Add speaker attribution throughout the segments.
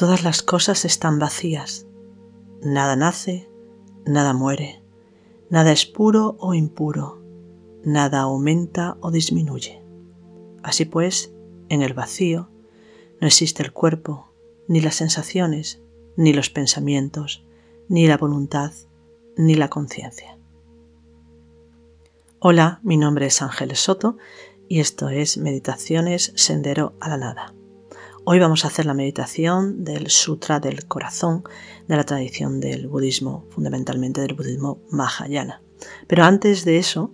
Speaker 1: Todas las cosas están vacías. Nada nace, nada muere, nada es puro o impuro, nada aumenta o disminuye. Así pues, en el vacío no existe el cuerpo, ni las sensaciones, ni los pensamientos, ni la voluntad, ni la conciencia. Hola, mi nombre es Ángeles Soto y esto es Meditaciones Sendero a la Nada. Hoy vamos a hacer la meditación del Sutra del Corazón de la tradición del budismo, fundamentalmente del budismo Mahayana. Pero antes de eso,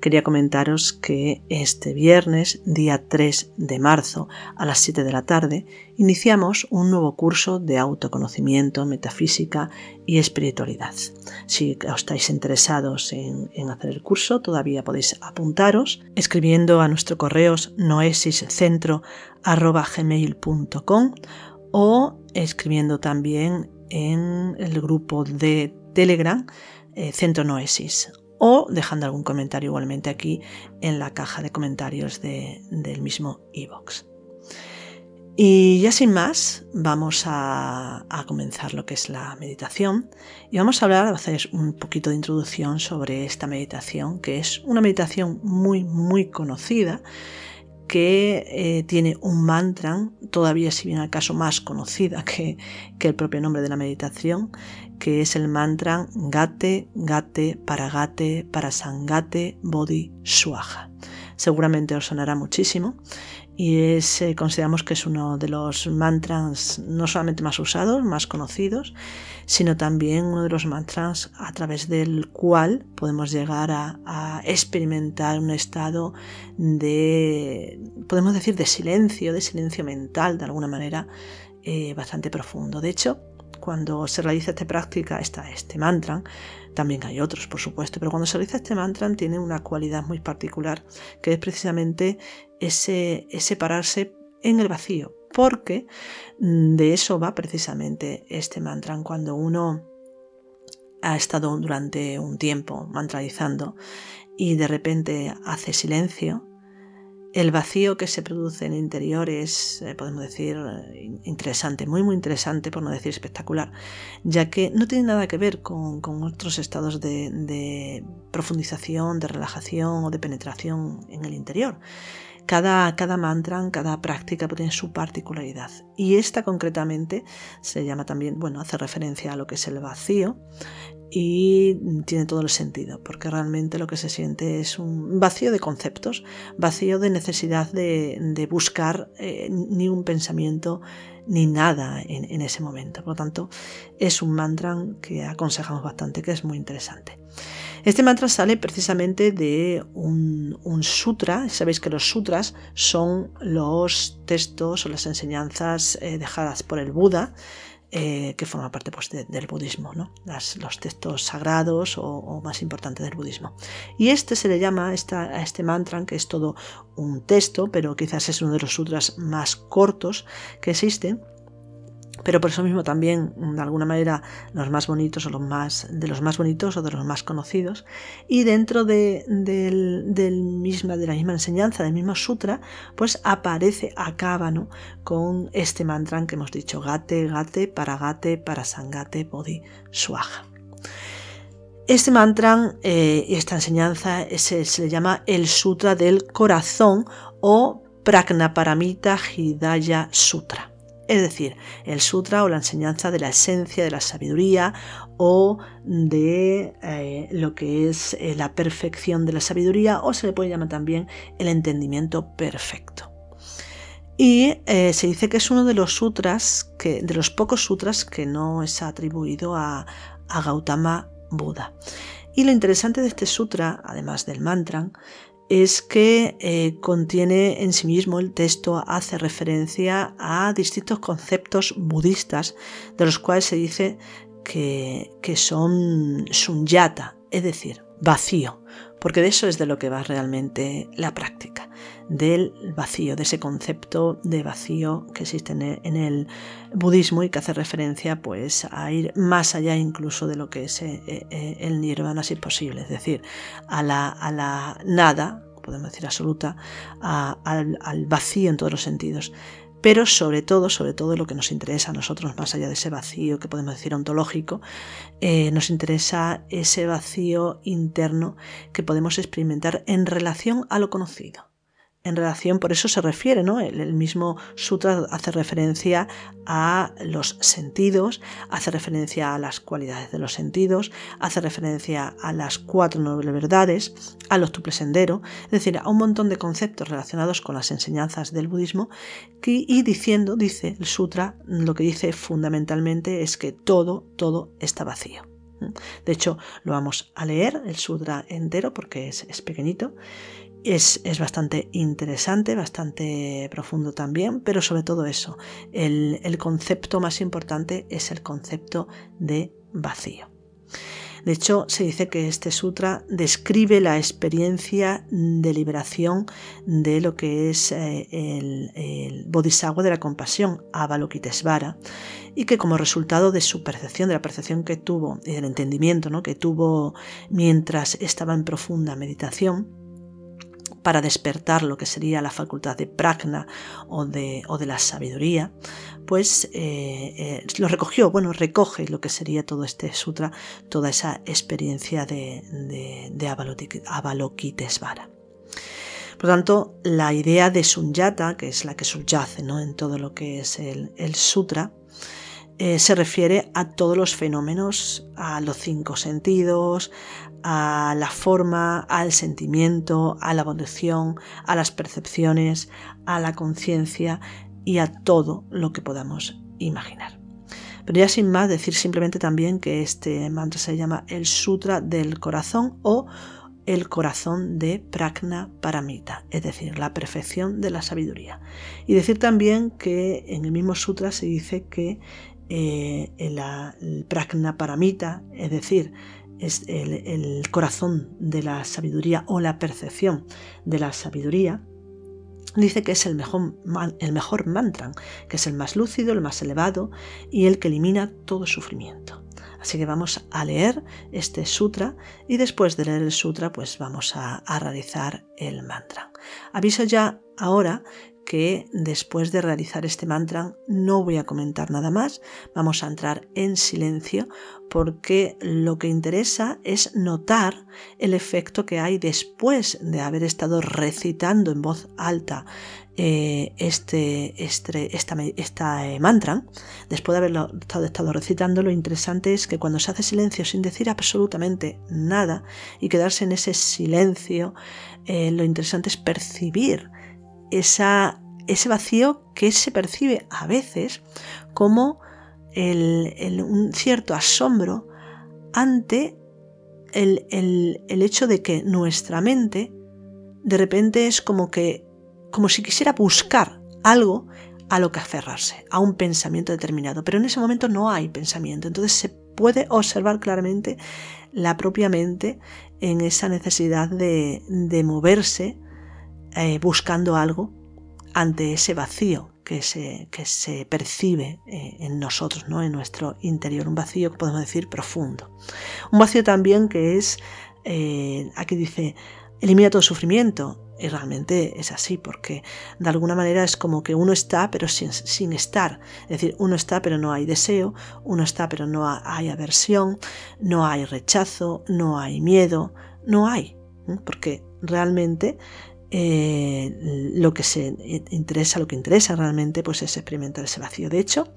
Speaker 1: quería comentaros que este viernes, día 3 de marzo, a las 7 de la tarde, iniciamos un nuevo curso de autoconocimiento, metafísica y espiritualidad. Si estáis interesados en, hacer el curso, todavía podéis apuntaros escribiendo a nuestro correo noesiscentro.gmail.com o escribiendo también en el grupo de Telegram eh, Centro Noesis o dejando algún comentario igualmente aquí en la caja de comentarios del mismo iBox. Y ya sin más, vamos a, comenzar lo que es la meditación y vamos a hablar, a hacer un poquito de introducción sobre esta meditación, que es una meditación muy, muy conocida, que eh, tiene un mantra, todavía si bien acaso más conocida que, que, el propio nombre de la meditación, que es el mantra Gate, Gate, Paragate, Parasangate, Bodhi, Swaha. Seguramente os sonará muchísimo y es, eh, consideramos que es uno de los mantras no solamente más usados, más conocidos, sino también uno de los mantras a través del cual podemos llegar a, experimentar un estado de, podemos decir, de silencio, de silencio mental, de alguna manera, eh, bastante profundo. De hecho, cuando se realiza esta práctica, esta, este mantra, también hay otros, por supuesto, pero cuando se realiza este mantra tiene una cualidad muy particular, que es precisamente ese, ese pararse en el vacío, porque mm, de eso va precisamente este mantra. Cuando uno ha estado durante un tiempo mantralizando y de repente hace silencio, el vacío que se produce en el interior es, eh, podemos decir, eh, interesante, muy muy interesante, por no decir espectacular, ya que no tiene nada que ver con, otros estados de, de profundización, de relajación o de penetración en el interior. Cada, cada, mantra, cada práctica tiene su particularidad. Y esta concretamente se llama también, bueno, hace referencia a lo que es el vacío y tiene todo el sentido, porque realmente lo que se siente es un vacío de conceptos, vacío de necesidad de, buscar eh, ni un pensamiento ni nada en, ese momento. Por lo tanto, es un mantra que aconsejamos bastante, que es muy interesante. Este mantra sale precisamente de un, sutra. Sabéis que los sutras son los textos o las enseñanzas eh, dejadas por el Buda eh, que forma parte pues, del budismo, ¿no? los textos sagrados o, más importantes del budismo. Y este se le llama a este mantra, que es todo un texto, pero quizás es uno de los sutras más cortos que existen, pero por eso mismo también de alguna manera los más bonitos o los más de los más bonitos o de los más conocidos. Y dentro de, del, misma de la misma enseñanza del mismo sutra pues aparece acaba con este mantra que hemos dicho gate gate para gate para sangate bodhi swaha este mantra eh, y esta enseñanza se, se le llama el sutra del corazón o Prajnaparamita Hidaya Sutra es decir, el sutra o la enseñanza de la esencia de la sabiduría o de eh, lo que es eh, la perfección de la sabiduría o se le puede llamar también el entendimiento perfecto. Y eh, se dice que es uno de los sutras, que, de los pocos sutras que no es atribuido a, a Gautama Buda. Y lo interesante de este sutra, además del mantra, es que eh, contiene en sí mismo el texto, hace referencia a distintos conceptos budistas, de los cuales se dice que, que son sunyata, es decir, vacío, porque de eso es de lo que va realmente la práctica, del vacío, de ese concepto de vacío que existe en el, budismo y que hace referencia pues a ir más allá incluso de lo que es eh, eh, el nirvana si es posible, es decir, a la, a la nada, podemos decir absoluta, al, al vacío en todos los sentidos pero sobre todo, sobre todo lo que nos interesa a nosotros, más allá de ese vacío que podemos decir ontológico, eh, nos interesa ese vacío interno que podemos experimentar en relación a lo conocido en relación, por eso se refiere, ¿no? El, mismo sutra hace referencia a los sentidos, hace referencia a las cualidades de los sentidos, hace referencia a las cuatro nobles verdades, a los tuples sendero, es decir, a un montón de conceptos relacionados con las enseñanzas del budismo y diciendo, dice el sutra, lo que dice fundamentalmente es que todo, todo está vacío. De hecho, lo vamos a leer, el sutra entero, porque es, es pequeñito. Es, bastante interesante, bastante profundo también, pero sobre todo eso, el, el concepto más importante es el concepto de vacío. De hecho, se dice que este sutra describe la experiencia de liberación de lo que es eh, el, el, bodhisattva de la compasión, Avalokitesvara, y que como resultado de su percepción, de la percepción que tuvo y del entendimiento ¿no? que tuvo mientras estaba en profunda meditación, para despertar lo que sería la facultad de prajna o de, o de la sabiduría, pues eh, eh, lo recogió, bueno, recoge lo que sería todo este sutra, toda esa experiencia de, de, de Avalokitesvara. Por tanto, la idea de Sunyata, que es la que subyace ¿no? en todo lo que es el, el sutra, eh, se refiere a todos los fenómenos, a los cinco sentidos, a la forma, al sentimiento, a la evolución, a las percepciones, a la conciencia y a todo lo que podamos imaginar. Pero ya sin más decir simplemente también que este mantra se llama el Sutra del Corazón o el corazón de Prajna Paramita, es decir, la perfección de la sabiduría. Y decir también que en el mismo sutra se dice que eh, el Prajna Paramita, es decir, es el, corazón de la sabiduría o la percepción de la sabiduría, dice que es el mejor, el mejor mantra, que es el más lúcido, el más elevado y el que elimina todo sufrimiento. Así que vamos a leer este sutra y después de leer el sutra pues vamos a, a realizar el mantra. Aviso ya ahora que después de realizar este mantra no voy a comentar nada más, vamos a entrar en silencio porque lo que interesa es notar el efecto que hay después de haber estado recitando en voz alta eh, este, este, esta, esta eh, mantra, después de haberlo estado, recitando, lo interesante es que cuando se hace silencio sin decir absolutamente nada y quedarse en ese silencio, eh, lo interesante es percibir esa, ese vacío que se percibe a veces como un cierto asombro ante el, el, hecho de que nuestra mente de repente es como que como si quisiera buscar algo a lo que aferrarse, a un pensamiento determinado, pero en ese momento no hay pensamiento, entonces se puede observar claramente la propia mente en esa necesidad de, de moverse eh, buscando algo ante ese vacío que se, que se percibe eh, en nosotros, ¿no? en nuestro interior, un vacío que podemos decir profundo. Un vacío también que es, eh, aquí dice, elimina todo sufrimiento. Y realmente es así, porque de alguna manera es como que uno está, pero sin, sin, estar. Es decir, uno está, pero no hay deseo, uno está, pero no hay aversión, no hay rechazo, no hay miedo, no hay. Porque realmente eh, lo que se interesa, lo que interesa realmente, pues es experimentar ese vacío. De hecho,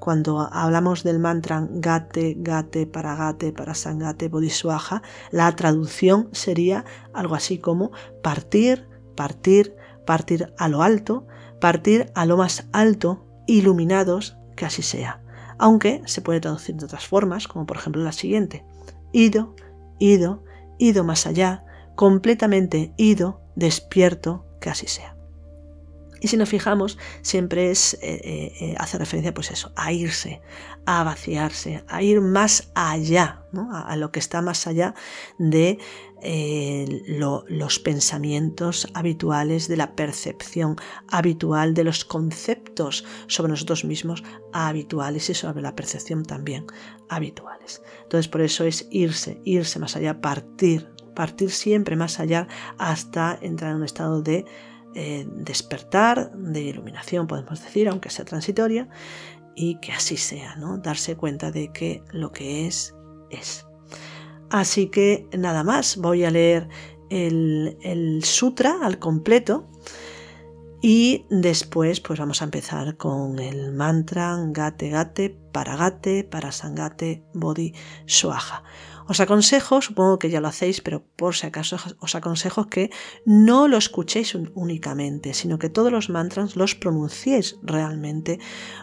Speaker 1: cuando hablamos del mantra Gate, Gate, Paragate, Parasangate, Bodhiswaha, la traducción sería algo así como partir, partir, partir a lo alto, partir a lo más alto, iluminados, que así sea. Aunque se puede traducir de otras formas, como por ejemplo la siguiente. Ido, ido, ido más allá, completamente ido, despierto, que así sea. Y si nos fijamos, siempre es, eh, eh, eh, hace referencia pues eso, a irse, a vaciarse, a ir más allá, a, lo que está más allá de los pensamientos habituales, de la percepción habitual, de los conceptos sobre nosotros mismos habituales y sobre la percepción también habituales. Entonces por eso es irse, irse más allá, partir partir siempre más allá hasta entrar en un estado de eh, despertar de iluminación, podemos decir, aunque sea transitoria, y que así sea, ¿no? Darse cuenta de que lo que es, es. Así que nada más, voy a leer el, el sutra al completo y después pues vamos a empezar con el mantra Gate Gate, para Gate, para Sangate, Bodhi, Swaha. Os aconsejo, supongo que ya lo hacéis, pero por si acaso os aconsejo que no lo escuchéis únicamente, sino que todos los mantras los pronunciéis realmente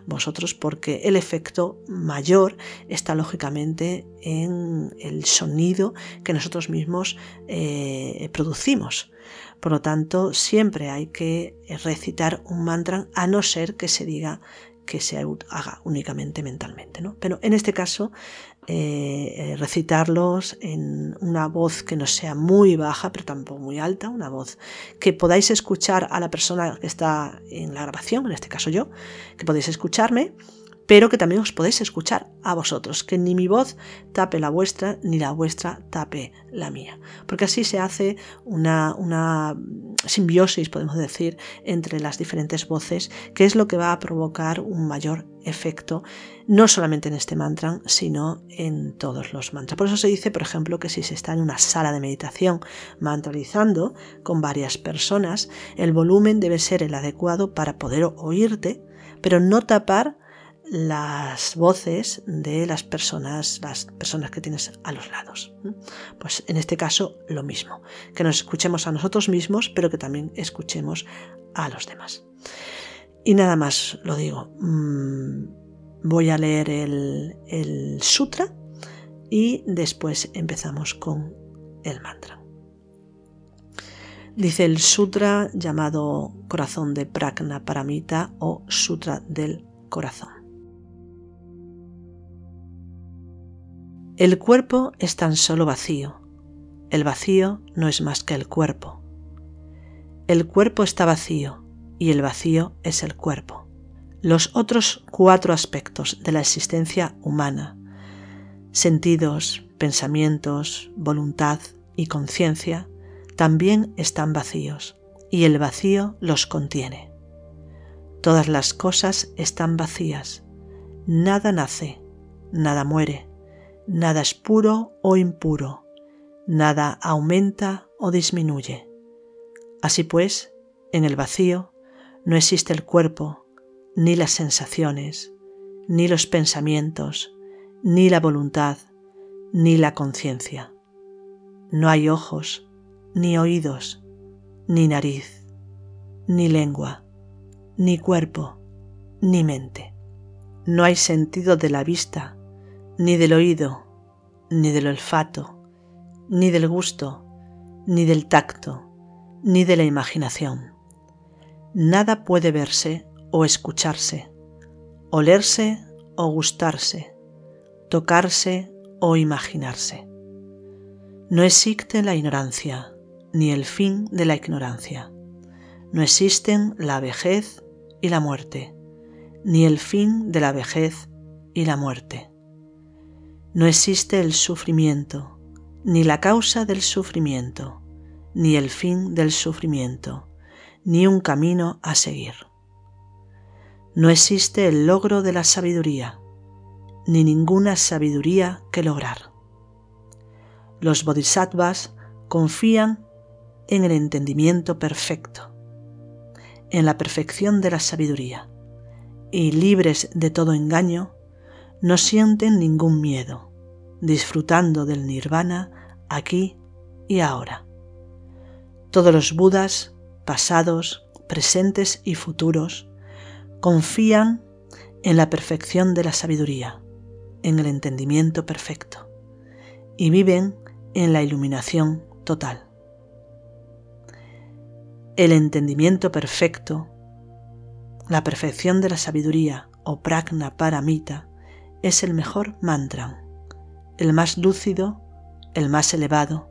Speaker 1: vosotros, porque el efecto mayor está lógicamente en el sonido que nosotros mismos eh, producimos. Por lo tanto, siempre hay que recitar un mantra a no ser que se diga que se haga únicamente mentalmente. ¿no? Pero en este caso, eh, eh, recitarlos en una voz que no sea muy baja, pero tampoco muy alta, una voz que podáis escuchar a la persona que está en la grabación, en este caso yo, que podéis escucharme pero que también os podéis escuchar a vosotros, que ni mi voz tape la vuestra, ni la vuestra tape la mía. Porque así se hace una, una simbiosis, podemos decir, entre las diferentes voces, que es lo que va a provocar un mayor efecto, no solamente en este mantra, sino en todos los mantras. Por eso se dice, por ejemplo, que si se está en una sala de meditación mantralizando con varias personas, el volumen debe ser el adecuado para poder oírte, pero no tapar las voces de las personas, las personas que tienes a los lados. Pues en este caso lo mismo, que nos escuchemos a nosotros mismos, pero que también escuchemos a los demás. Y nada más lo digo. Mm, voy a leer el, el sutra y después empezamos con el mantra. Dice el sutra llamado Corazón de Pragna Paramita o Sutra del Corazón. El cuerpo es tan solo vacío. El vacío no es más que el cuerpo. El cuerpo está vacío y el vacío es el cuerpo. Los otros cuatro aspectos de la existencia humana, sentidos, pensamientos, voluntad y conciencia, también están vacíos y el vacío los contiene. Todas las cosas están vacías. Nada nace, nada muere, Nada es puro o impuro, nada aumenta o disminuye. Así pues, en el vacío no existe el cuerpo, ni las sensaciones, ni los pensamientos, ni la voluntad, ni la conciencia. No hay ojos, ni oídos, ni nariz, ni lengua, ni cuerpo, ni mente. No hay sentido de la vista, ni del oído, ni del olfato, ni del gusto, ni del tacto, ni de la imaginación. Nada puede verse o escucharse, olerse o gustarse, tocarse o imaginarse. No existe la ignorancia, ni el fin de la ignorancia. No existen la vejez y la muerte, ni el fin de la vejez y la muerte. No existe el sufrimiento, ni la causa del sufrimiento, ni el fin del sufrimiento, ni un camino a seguir. No existe el logro de la sabiduría, ni ninguna sabiduría que lograr. Los bodhisattvas confían en el entendimiento perfecto, en la perfección de la sabiduría, y libres de todo engaño, no sienten ningún miedo, disfrutando del nirvana aquí y ahora. Todos los budas, pasados, presentes y futuros, confían en la perfección de la sabiduría, en el entendimiento perfecto, y viven en la iluminación total. El entendimiento perfecto, la perfección de la sabiduría o pragna paramita, es el mejor mantra, el más lúcido, el más elevado,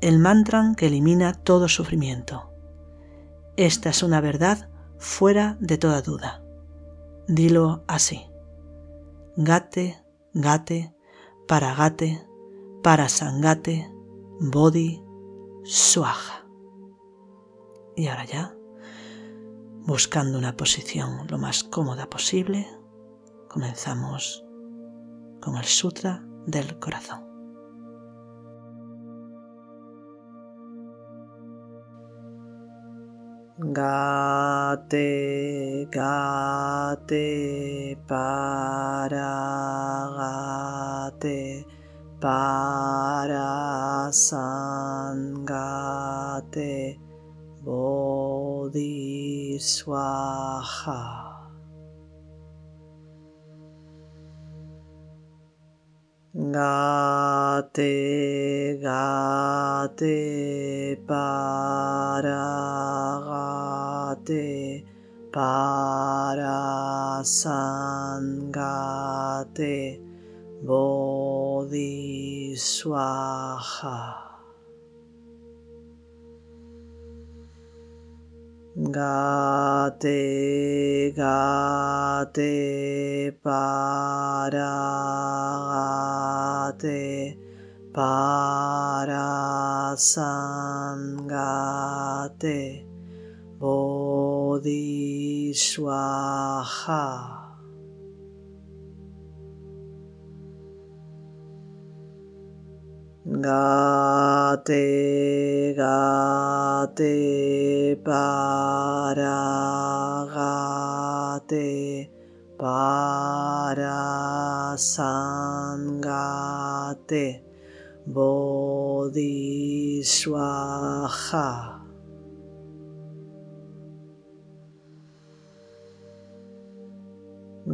Speaker 1: el mantra que elimina todo sufrimiento. Esta es una verdad fuera de toda duda. Dilo así. Gate, gate, para gate, para sangate, body, swaha. Y ahora ya buscando una posición lo más cómoda posible, comenzamos con el Sutra del Corazón. Gate, gate, para, gate, para, sangate, bodhiswaha. Gate, gate, para, gate, para, sangate, bodhiswaha. Gate, gate, para, gate, para, sangate, bodhiswaha. Gate, gate, para, gate, para, sangate, bodhiswaha.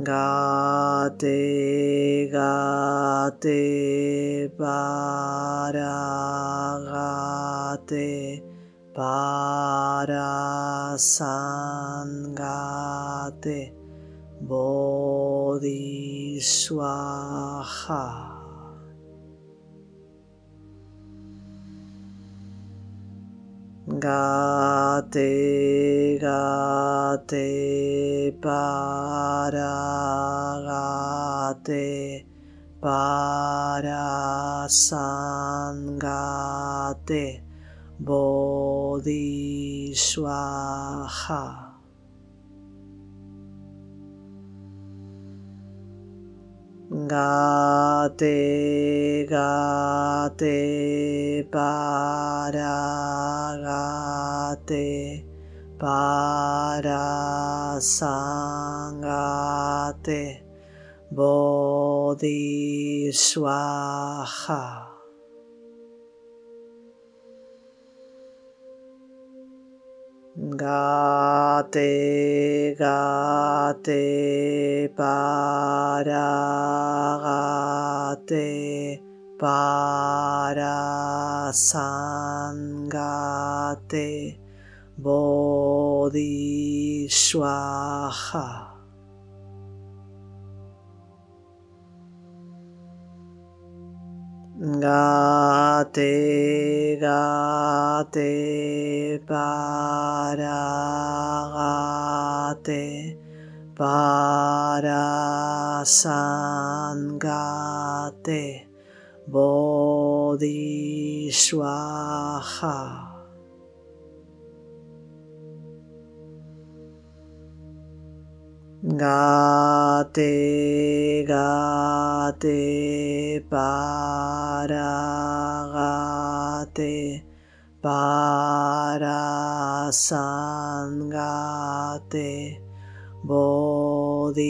Speaker 1: Gate, gate, para, gate, para, sangate, bodhiswaha. Gate, gate, para, gate, para, sangate, bodhiswaha. Gate, gate, para, gate, para, sangate, bodhiswaha. Gate, gate, para, gate, para, sangate, bodhiswaha. Gate, gate, para, gate, para, sangate, bodhiswaha. Gate, gate, para, gate, para, sangate, bodhiswaha.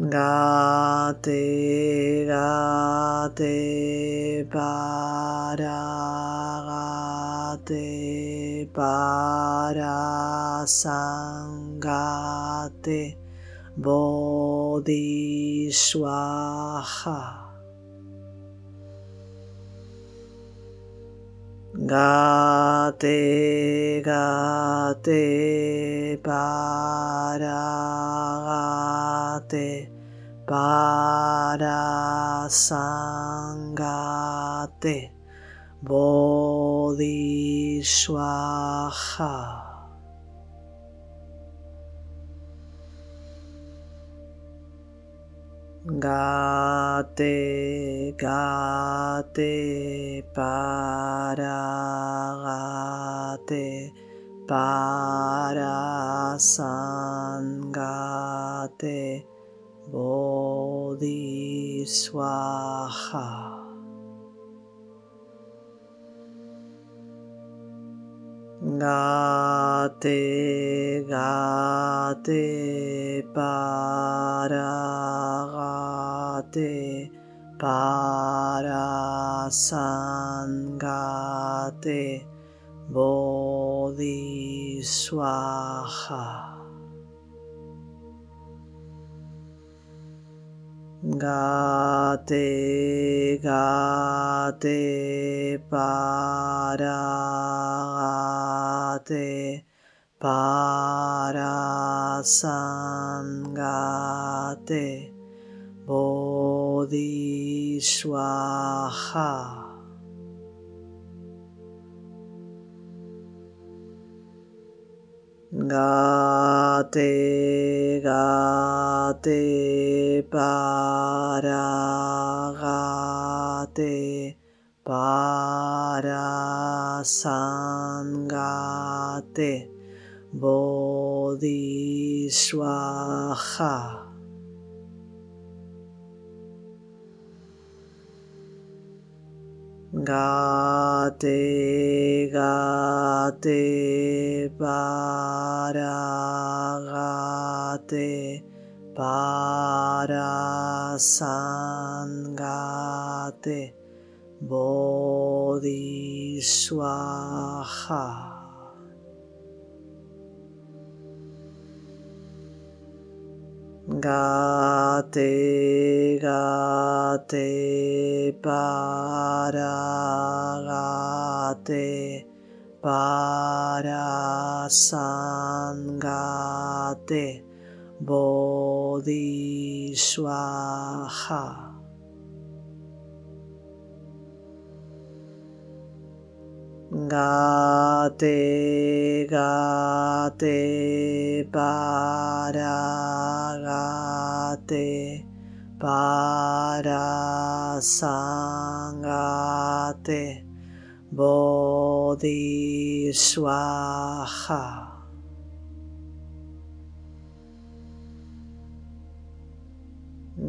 Speaker 1: Gate, gate, para, gate, para, sangate, bodhiswaha. Gate, gate, para, gate, para, sangate, bodhiswaha. Gate, gate, para, gate, para, sangate, bodhiswaha. Gate, gate, para, gate, para, sangate, bodhiswaha. Gate, gate, para, gate, para, sangate, bodhiswaha. Gate, gate, para, gate, para, sangate, bodhiswaha. Gate, gate, para, gate, para, bodhiswaha. Gate, gate, para, gate, para, sangate, bodhiswaha. Gate, gate, para, gate, para, sangate, bodhiswaha.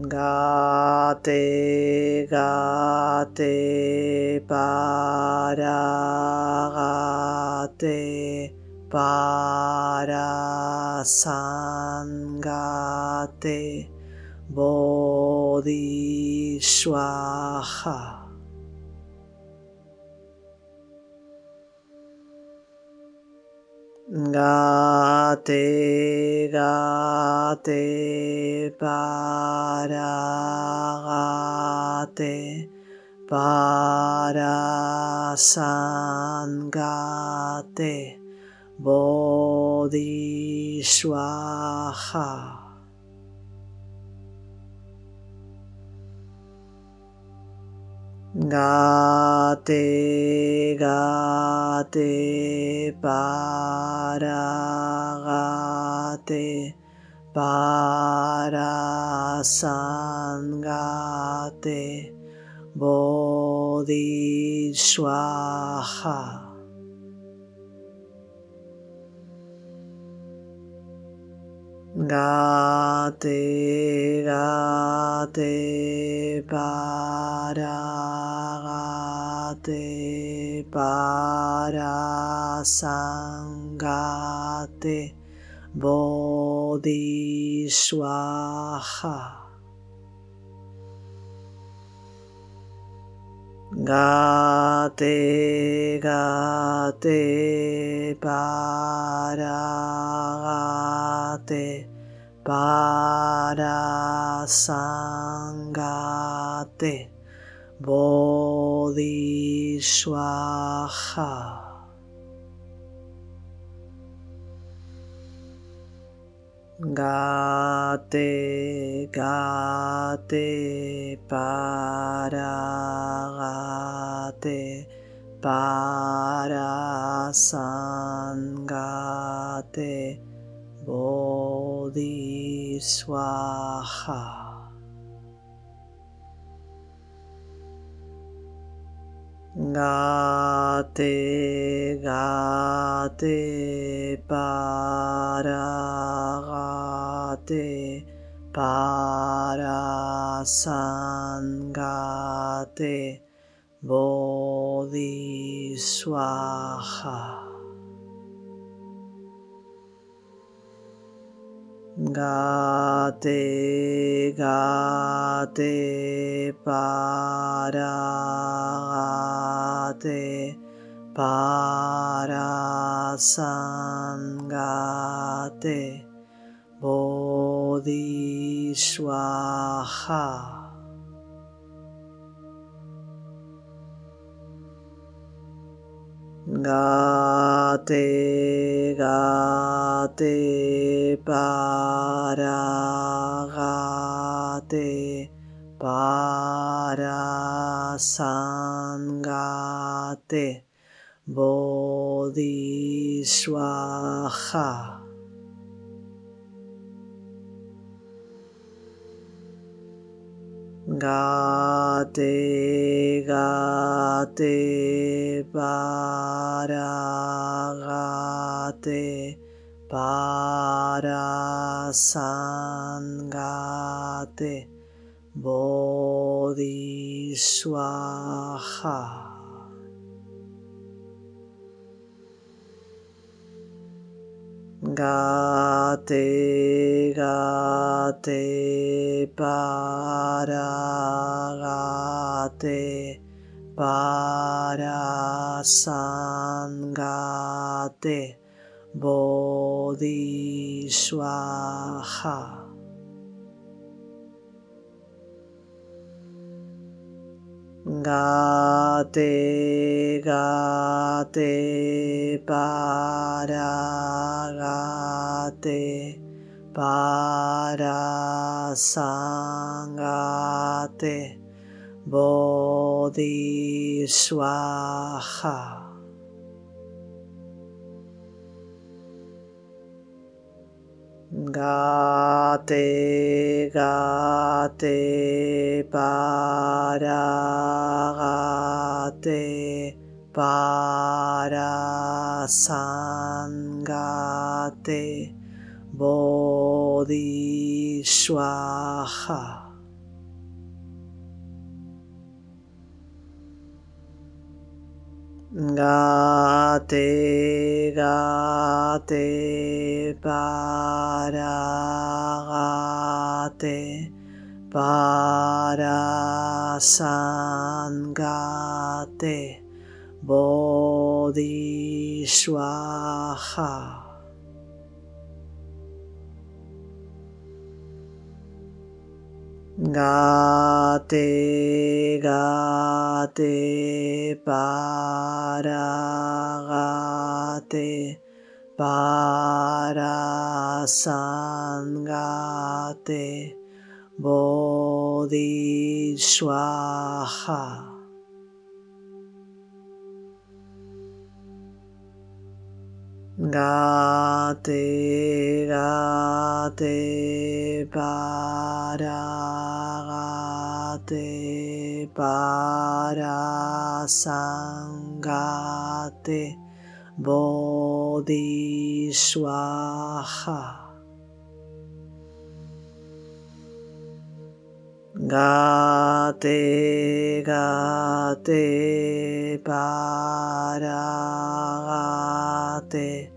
Speaker 1: Gate, gate, para, gate, para, sangate, bodhiswaha. Gate, gate, para, gate, para, sangate, bodhiswaha. Gate, gate, para, gate, para, sangate, bodhiswaha. Gate, gate, para, gate, para, sangate, bodhiswaha. Gate, gate, para, gate, para, sangate, bodhiswaha. Gate, gate, para, gate, para, sangate, Bodhiswaha. Gate, gate, para, gate, para, sangate, bodhiswaha. Gate, gate, para, gate, para, sangate, bodhi, Gate, gate, para, gate, para, sangate, bodhi, Gate, gate, para, gate, para, sangate, bodhi, Gate, gate, para, gate, para, sangate, bodhi, Gate, gate, para, gate, para, sangate, bodhi. Gate, gate, para, gate, para, bodhi, swaha. Gate, gate, para, gate, para, sangate, bodhi, swaha. Gate, gate, para, gate, para, bodhi, swaha. Gate, gate, para, gate, para, sangate, bodhi, swaha. Gate, gate, para, gate,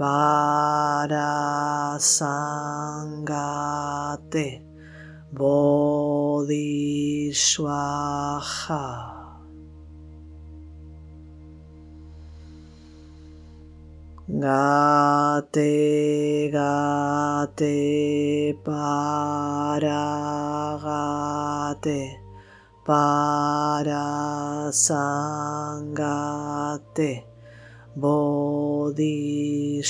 Speaker 1: para, sangate, bodhi, swaha. Gate, gate, para, gate, para, sangate, bodhi,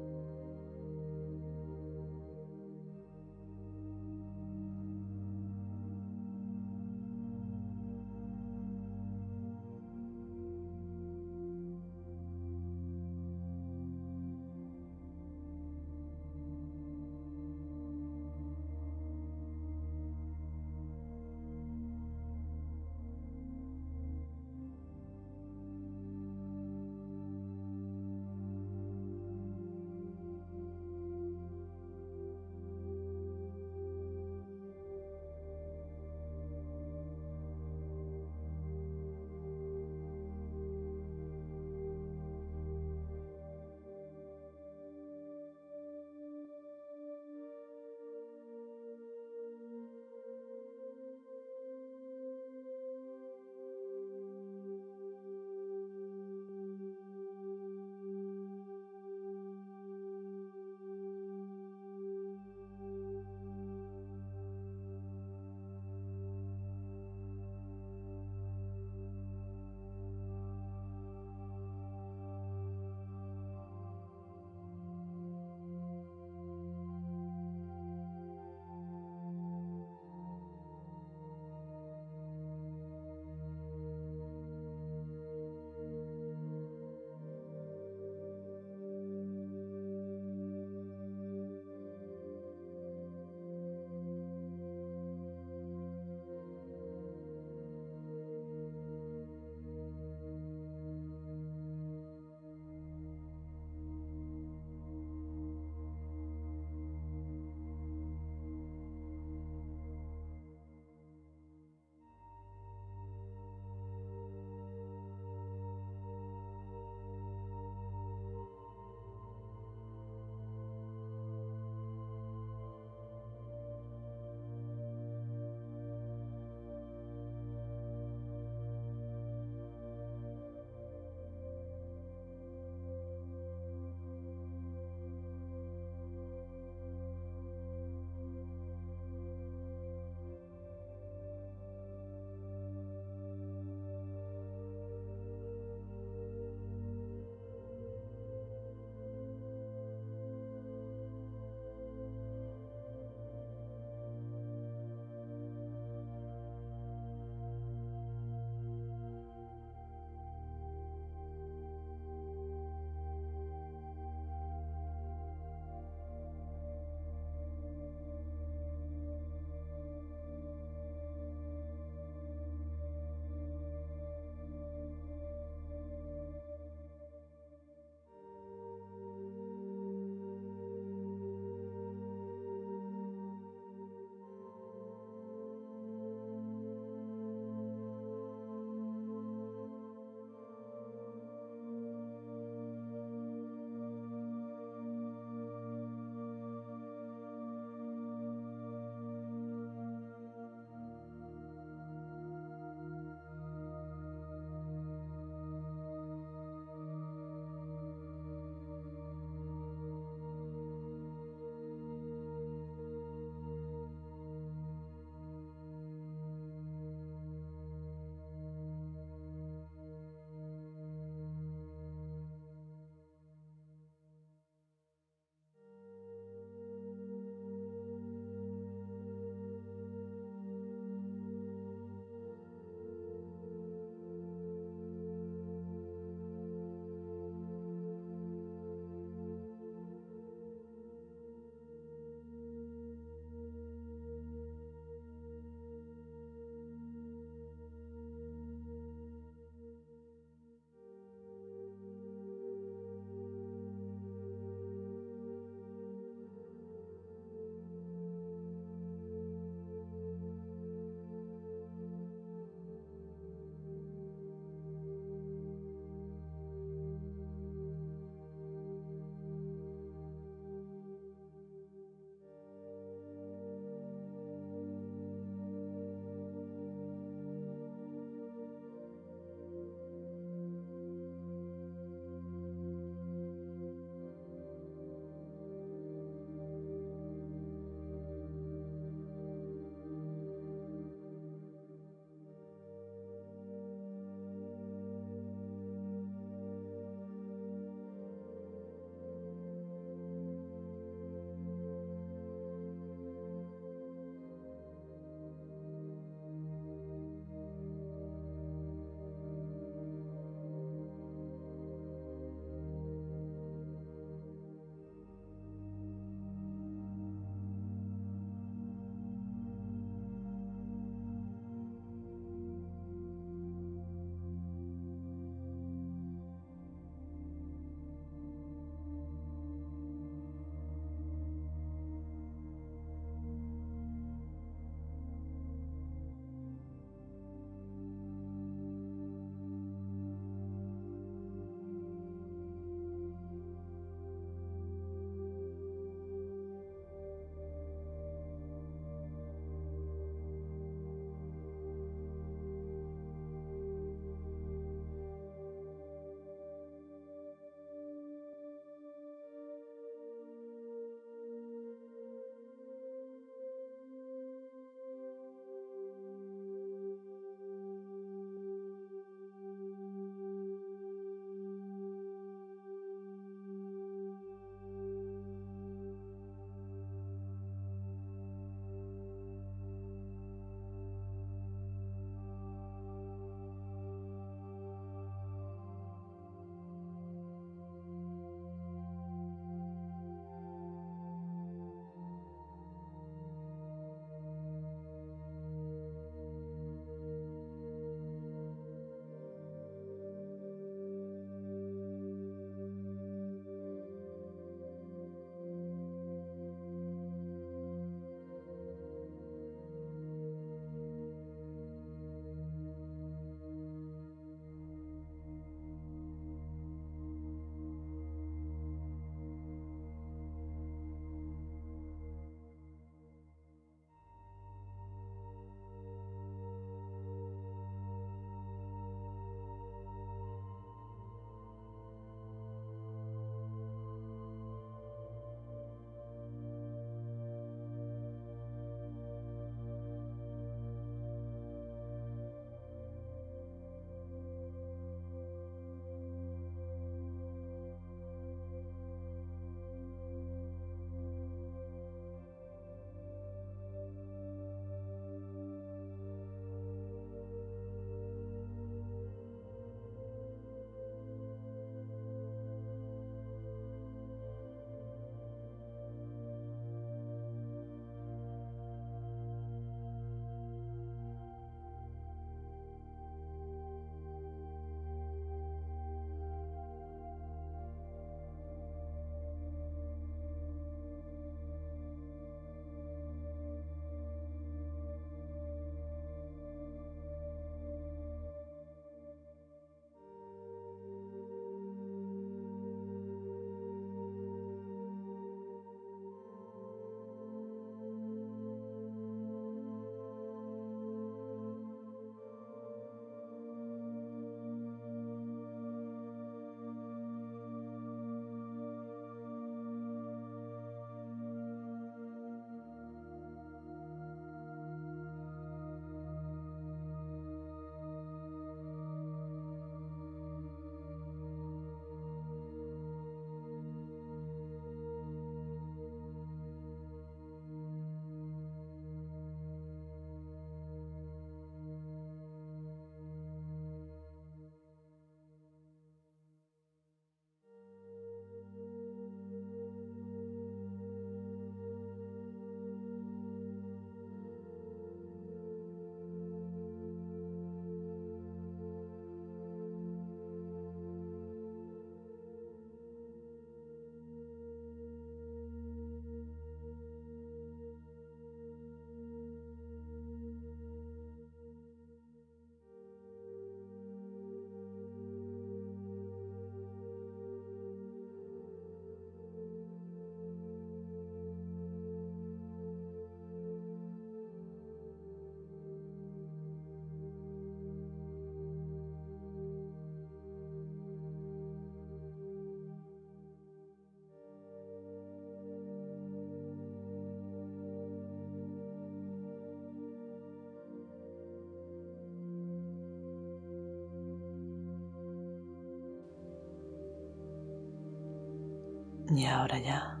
Speaker 1: Y ahora ya,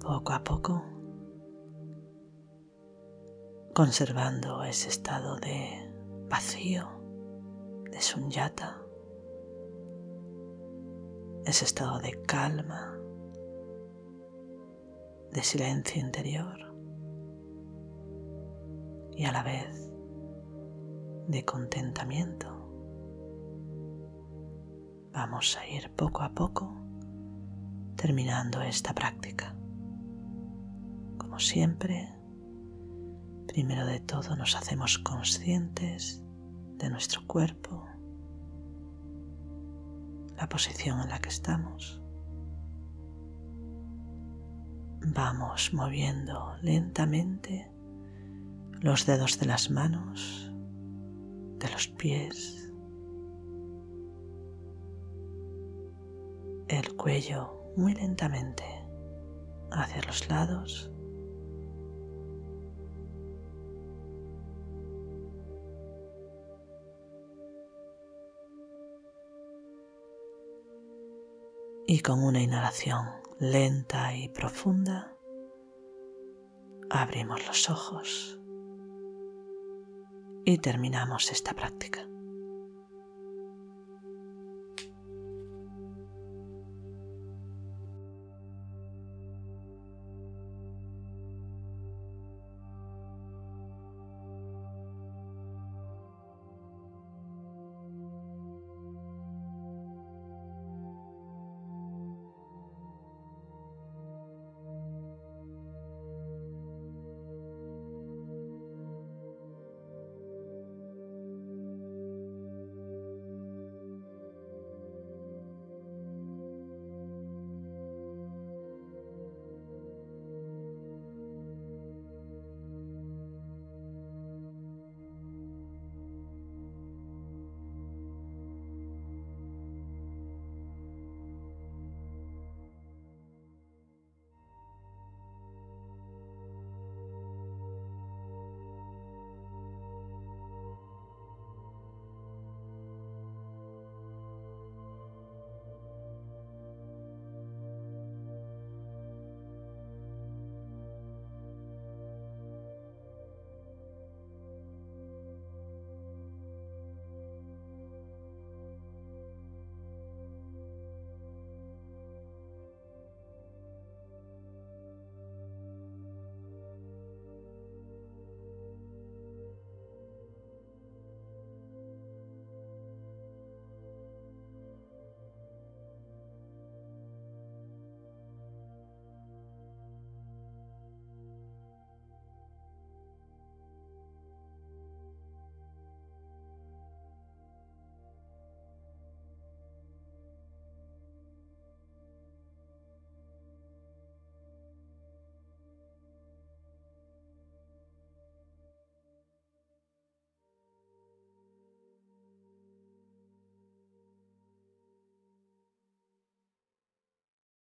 Speaker 1: poco a poco, conservando ese estado de vacío, de sunyata, ese estado de calma, de silencio interior y a la vez de contentamiento. Vamos a ir poco a poco terminando esta práctica. Como siempre, primero de todo nos hacemos conscientes de nuestro cuerpo, la posición en la que estamos. Vamos moviendo lentamente los dedos de las manos, de los pies, el cuello muy lentamente hacia los lados. Y con una inhalación lenta y profunda, abrimos los ojos y terminamos esta práctica.